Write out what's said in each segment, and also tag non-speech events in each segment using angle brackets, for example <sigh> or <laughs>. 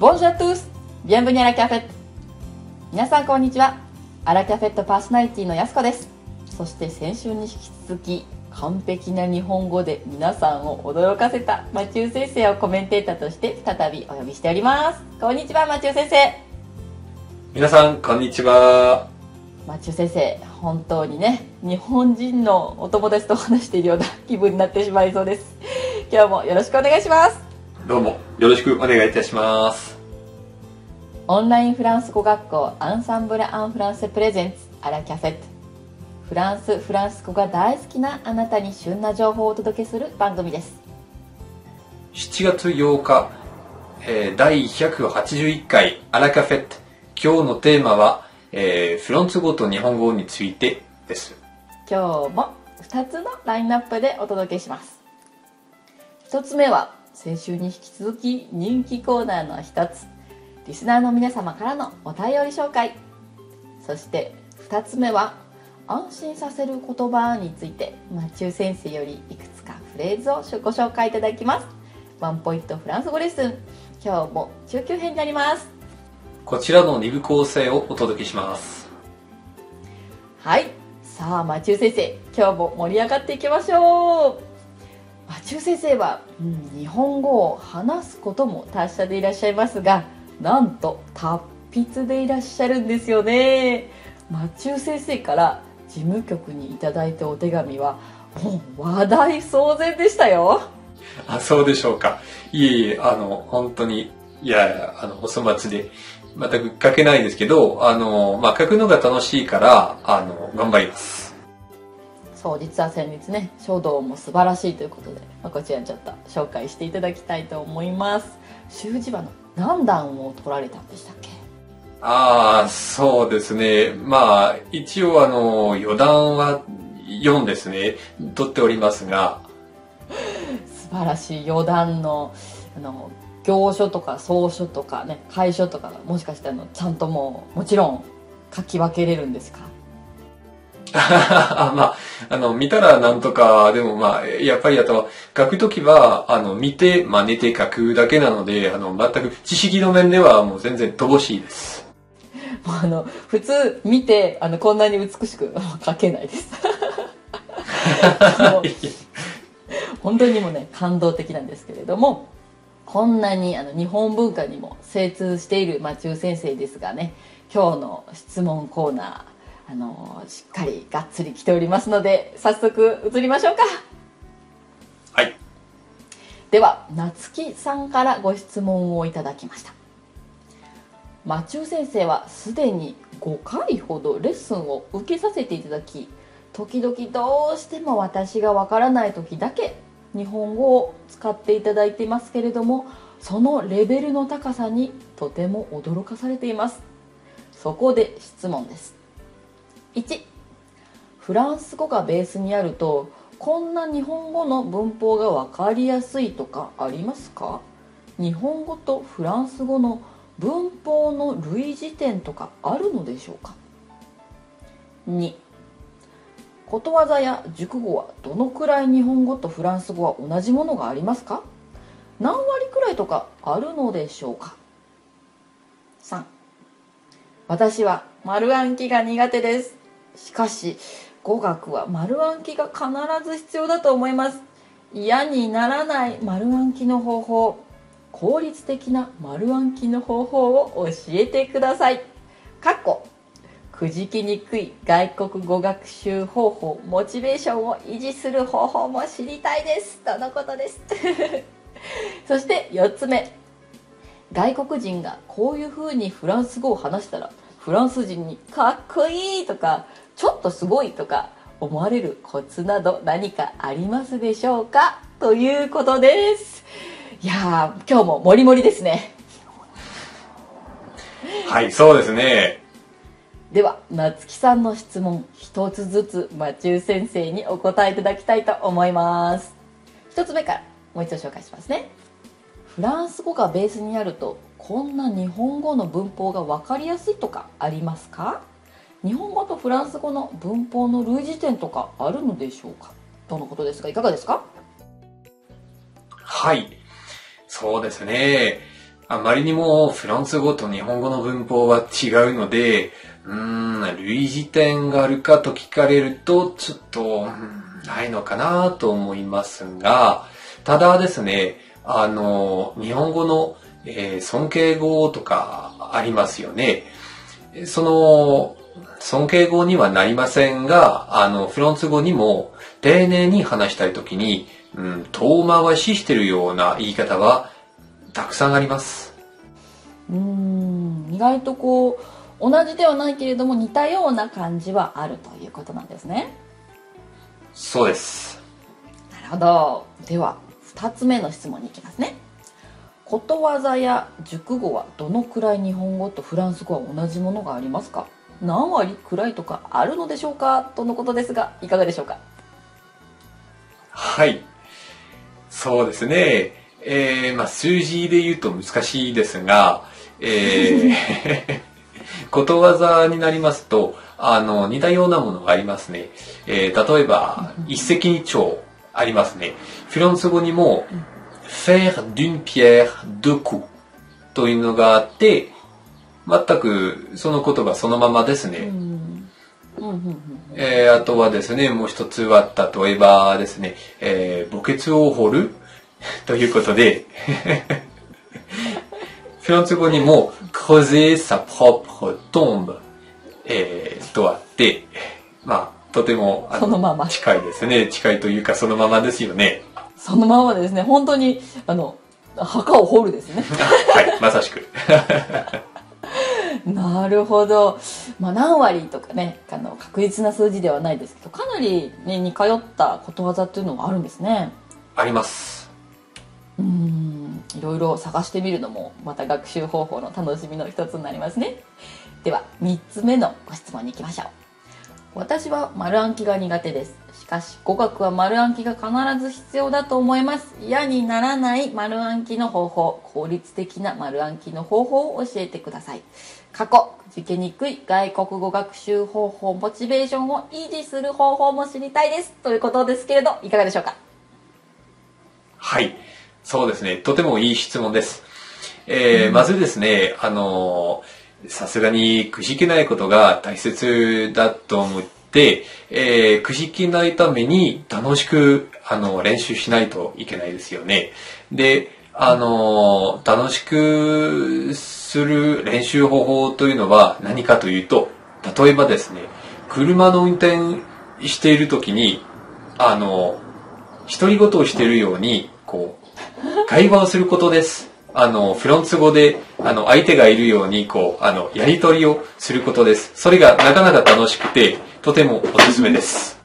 ボンジュアトゥースビアンブニアラキャフェ皆さんこんにちは。アラキャフェットパーソナリティのやすこです。そして先週に引き続き完璧な日本語で皆さんを驚かせたマチュー先生をコメンテーターとして再びお呼びしております。こんにちはマチュー先生。皆さんこんにちは。マチュー先生本当にね日本人のお友達と話しているような気分になってしまいそうです。今日もよろしくお願いします。どうもよろしくお願いいたしますオンラインフランス語学校アンサンブル・アン・フランセプレゼンツアラキャフェット。フランスフランス語が大好きなあなたに旬な情報をお届けする番組です。7月8日、えー、第181回アラカフェット。今日のテーマは、えー、フランス語と日本語についてです。今日も2つのラインナップでお届けします。1つ目は先週に引き続き人気コーナーの1つリスナーの皆様からのお便り紹介。そして2つ目は安心させる言葉についてマチュー先生よりいくつかフレーズをご紹介いただきます。ワンポイントフランス語レッスン。今日も中級編になります。こちらの2部構成をお届けします。はい。さあマチュー先生今日も盛り上がっていきましょう。マチュー先生は、うん、日本語を話すことも達者でいらっしゃいますがなんと達筆でいらっしゃるんですよね。マチュー先生から事務局にいただいたお手紙はもう話題騒然でしたよ。あそうでしょうか。いえいえあの本当にいやあのお粗末で全く書けないですけどあの、まあ、書くのが楽しいからあの頑張ります。そう実は先日ね書道も素晴らしいということで、まあ、こちらにちょっと紹介していただきたいと思います。習字場の何段を取られたんでしたっけ？ああ、そうですね。まあ、一応あの、余談は4ですね、取っておりますが。素晴らしい余談の、あの、行書とか草書とかね、楷書とかもしかしてあの、ちゃんともう、もちろん書き分けれるんですか？<laughs> あまあ、あの、見たらなんとか、でもまあ、やっぱりあと、書くときは、あの、見て、真似て書くだけなので、あの、全く知識の面ではもう全然乏しいです。あの普通見てあのこんなに美しく <laughs> 描けないです <laughs> 本当にもね感動的なんですけれどもこんなにあの日本文化にも精通しているマチュー先生ですがね今日の質問コーナーあのしっかりがっつり来ておりますので早速移りましょうか。はい。では夏木さんからご質問をいただきました。マチュー先生はすでに5回ほどレッスンを受けさせていただき時々どうしても私がわからない時だけ日本語を使っていただいていますけれどもそのレベルの高さにとても驚かされています。そこで質問です1フランス語がベースにあるとこんな日本語の文法が分かりやすいとかありますか？日本語とフランス語の文法の類似点とかあるのでしょうか？2ことわざや熟語はどのくらい日本語とフランス語は同じものがありますか？何割くらいとかあるのでしょうか？3私は丸暗記が苦手です。しかし語学は丸暗記が必ず必要だと思います嫌にならない丸暗記の方法効率的な丸暗記の方法を教えてください。かっこくじきにくい外国語学習方法、モチベーションを維持する方法も知りたいです。とのことです。<laughs> そして4つ目。外国人がこういう風にフランス語を話したら、フランス人にかっこいいとか、ちょっとすごいとか思われるコツなど何かありますでしょうか？ということです。いや今日ももりもりですね。はい、そうですね。では、夏木さんの質問、一つずつ、マチュー先生にお答えいただきたいと思います。一つ目から、もう一度紹介しますね。フランス語がベースにあると、こんな日本語の文法が分かりやすいとかありますか？日本語とフランス語の文法の類似点とかあるのでしょうか？とのことですが、いかがですか？はい。そうですね。あまりにもフランス語と日本語の文法は違うので、うん、類似点があるかと聞かれると、ちょっと、ないのかなと思いますが、ただですね、あの、日本語の、えー尊敬語とかありますよね。その、尊敬語にはなりませんが、あの、フランス語にも丁寧に話したいときに、うん、遠回ししてるような言い方はたくさんあります。うーん意外とこう同じではないけれども似たような感じはあるということなんですねそうです。なるほどでは2つ目の質問に行きますねことわざや熟語はどのくらい日本語とフランス語は同じものがありますか？何割くらいとかあるのでしょうか？とのことですがいかがでしょうか？はい。そうですね。えー、まあ、数字で言うと難しいですが、えー、<laughs> ことわざになりますと、あの、似たようなものがありますね。えー、例えば、一石二鳥ありますね。フランス語にも、faire d'une pierre deux coups というのがあって、全くその言葉そのままですね。えーあとはですね、もう一つは、例えばですね、えー墓穴を掘る <laughs> ということで、フランス語にも、creuser sa propre tombe、えーとあって、まあ、とてもあそのまま近いですね。近いというか、そのままですよね。そのままですね本当にあの墓を掘るですね。はい、まさしく。<laughs> なるほど、まあ、何割とかねあの確実な数字ではないですけどかなり、ね、似通ったことわざっていうのがあるんですね。あります。うーん。いろいろ探してみるのもまた学習方法の楽しみの一つになりますね。では3つ目のご質問に行きましょう私は丸暗記が苦手ですしかし語学は丸暗記が必ず必要だと思います嫌にならない丸暗記の方法効率的な丸暗記の方法を教えてください過去受けにくい外国語学習方法モチベーションを維持する方法も知りたいですということですけれどいかがでしょうか？はい。そうですね。とてもいい質問です。えーまずですね、あのーさすがにくじけないことが大切だと思って、えーくじけないために楽しく、あの、練習しないといけないですよね。で、あの楽しくする練習方法というのは何かというと、例えばですね、車の運転しているときに、あの独り言をしているように、こう、会話をすることです。あの、フロンツ語で、あの、相手がいるように、こう、あの、やりとりをすることです。それがなかなか楽しくて、とてもおすすめです。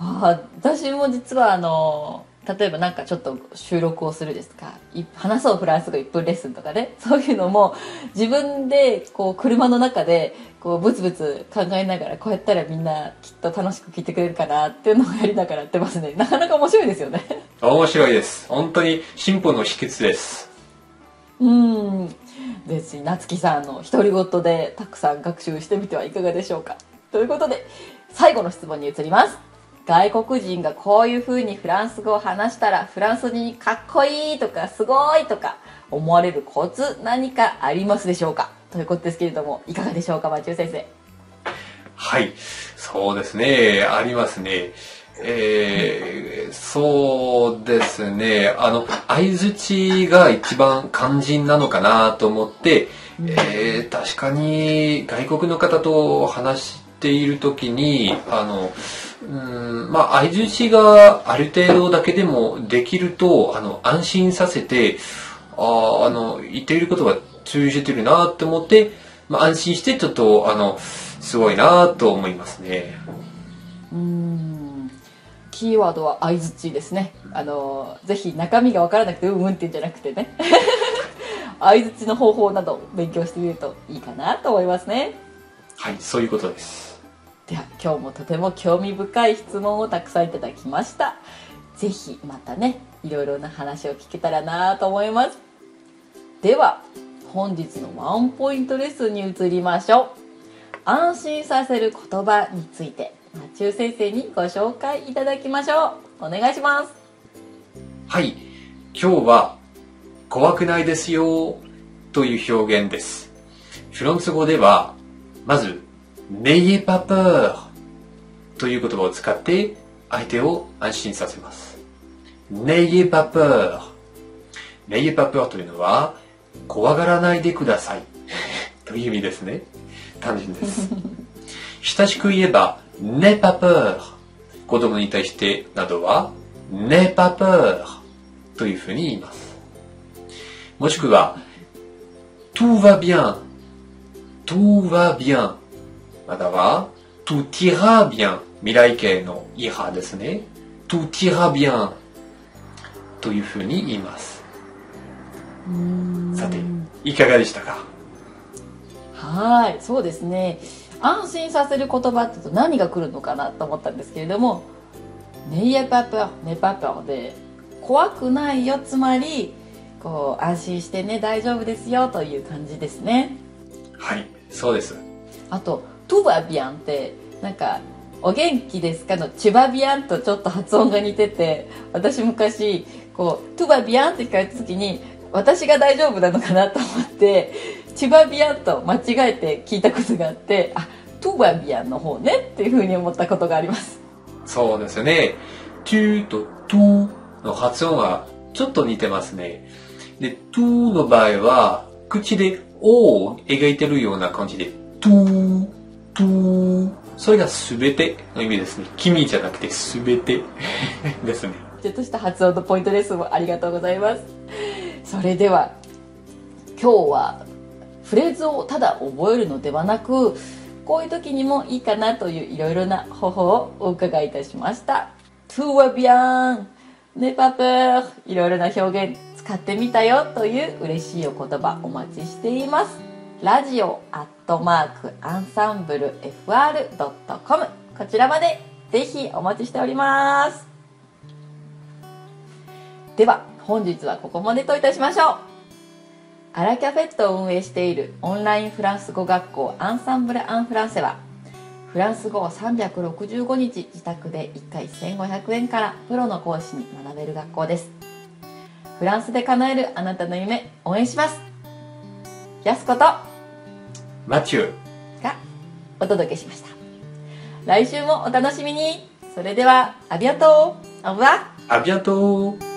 ああ私も実はあの例えばなんかちょっと収録をするですとかい話そうフランス語1分レッスンとかね。<laughs> そういうのも自分でこう車の中でこうブツブツ考えながらこうやったらみんなきっと楽しく聞いてくれるかなっていうのをやりながらやってますね。<laughs> なかなか面白いですよね。面白いです。本当に進歩の秘訣です。うん。ですし夏木さんの独り言でたくさん学習してみてはいかがでしょうか。ということで最後の質問に移ります外国人がこういう風にフランス語を話したらフランスにかっこいいとかすごいとか思われるコツ何かありますでしょうか？ということですけれどもいかがでしょうかマチュー先生はい。そうですね。ありますね。えー、そうですね。あの、相づちが一番肝心なのかなと思って、えー、確かに外国の方と話してているときに、あの、うん、まあ、相づちがある程度だけでもできると、あの、安心させて、あーあの、言っていることが通じてるなって思って、まあ、安心してちょっと、あの、すごいなと思いますね。うん。キーワードは相づちですね。あのぜひ中身が分からなくてうんうんってんじゃなくてね。<laughs> 相づちの方法など勉強してみるといいかなと思いますね。はい、そういうことです。では今日もとても興味深い質問をたくさんいただきました。ぜひまたねいろいろな話を聞けたらなと思います。では本日のワンポイントレッスンに移りましょう。安心させる言葉についてマチュー先生にご紹介いただきましょう。お願いします。はい、今日は、怖くないですよという表現です。フランス語では、まず、n'ayez pas peur という言葉を使って相手を安心させます。n'ayez pas peur n'ayez pas peur というのは、怖がらないでください <laughs> という意味ですね。単純です。親しく言えば、n'aie pas peur 子供に対してなどは、n'aie pas peur というふうに言います。もしくは、tout va bien tout va bien または、tout ira bien 未来形の ira ですね。tout ira bien というふうに言います。さて、いかがでしたか？はいそうですね。安心させる言葉ってと何が来るのかなと思ったんですけれども「ネイエパパネパパ」で怖くないよ。つまりこう安心してね大丈夫ですよという感じですね。はい、そうです。あと「トゥバビアン」ってなんか「お元気ですか?」の「チュバビアン」とちょっと発音が似てて私昔こう「トゥバビアン」って聞かれた時に私が大丈夫なのかなと思って「チュバビアン」と間違えて聞いたことがあってあトゥバビアンの方ねっていうふうに思ったことがありますそうですね。tu と to の発音はちょっと似てますね。で、to の場合は、口でを描いてるような感じで、to, to それが全ての意味ですね。君じゃなくて全て <laughs> ですね。ちょっとした発音のポイントです。ありがとうございます。それでは今日はフレーズをただ覚えるのではなくこういう時にもいいかなといういろいろな方法をお伺いいたしました「トゥワビアン」「ネパプー」いろいろな表現使ってみたよという嬉しいお言葉お待ちしています。ラジオアットマークアンサンブル FR.com こちらまでぜひお待ちしております。では本日はここまでといたしましょう。アラキャフェットを運営しているオンラインフランス語学校アンサンブル・アン・フランセはフランス語を365日自宅で1回1500円からプロの講師に学べる学校です。フランスで叶えるあなたの夢応援します。やすことがマチュー、お届けしました。来週もお楽しみに。それではアビアトーオブワアビアント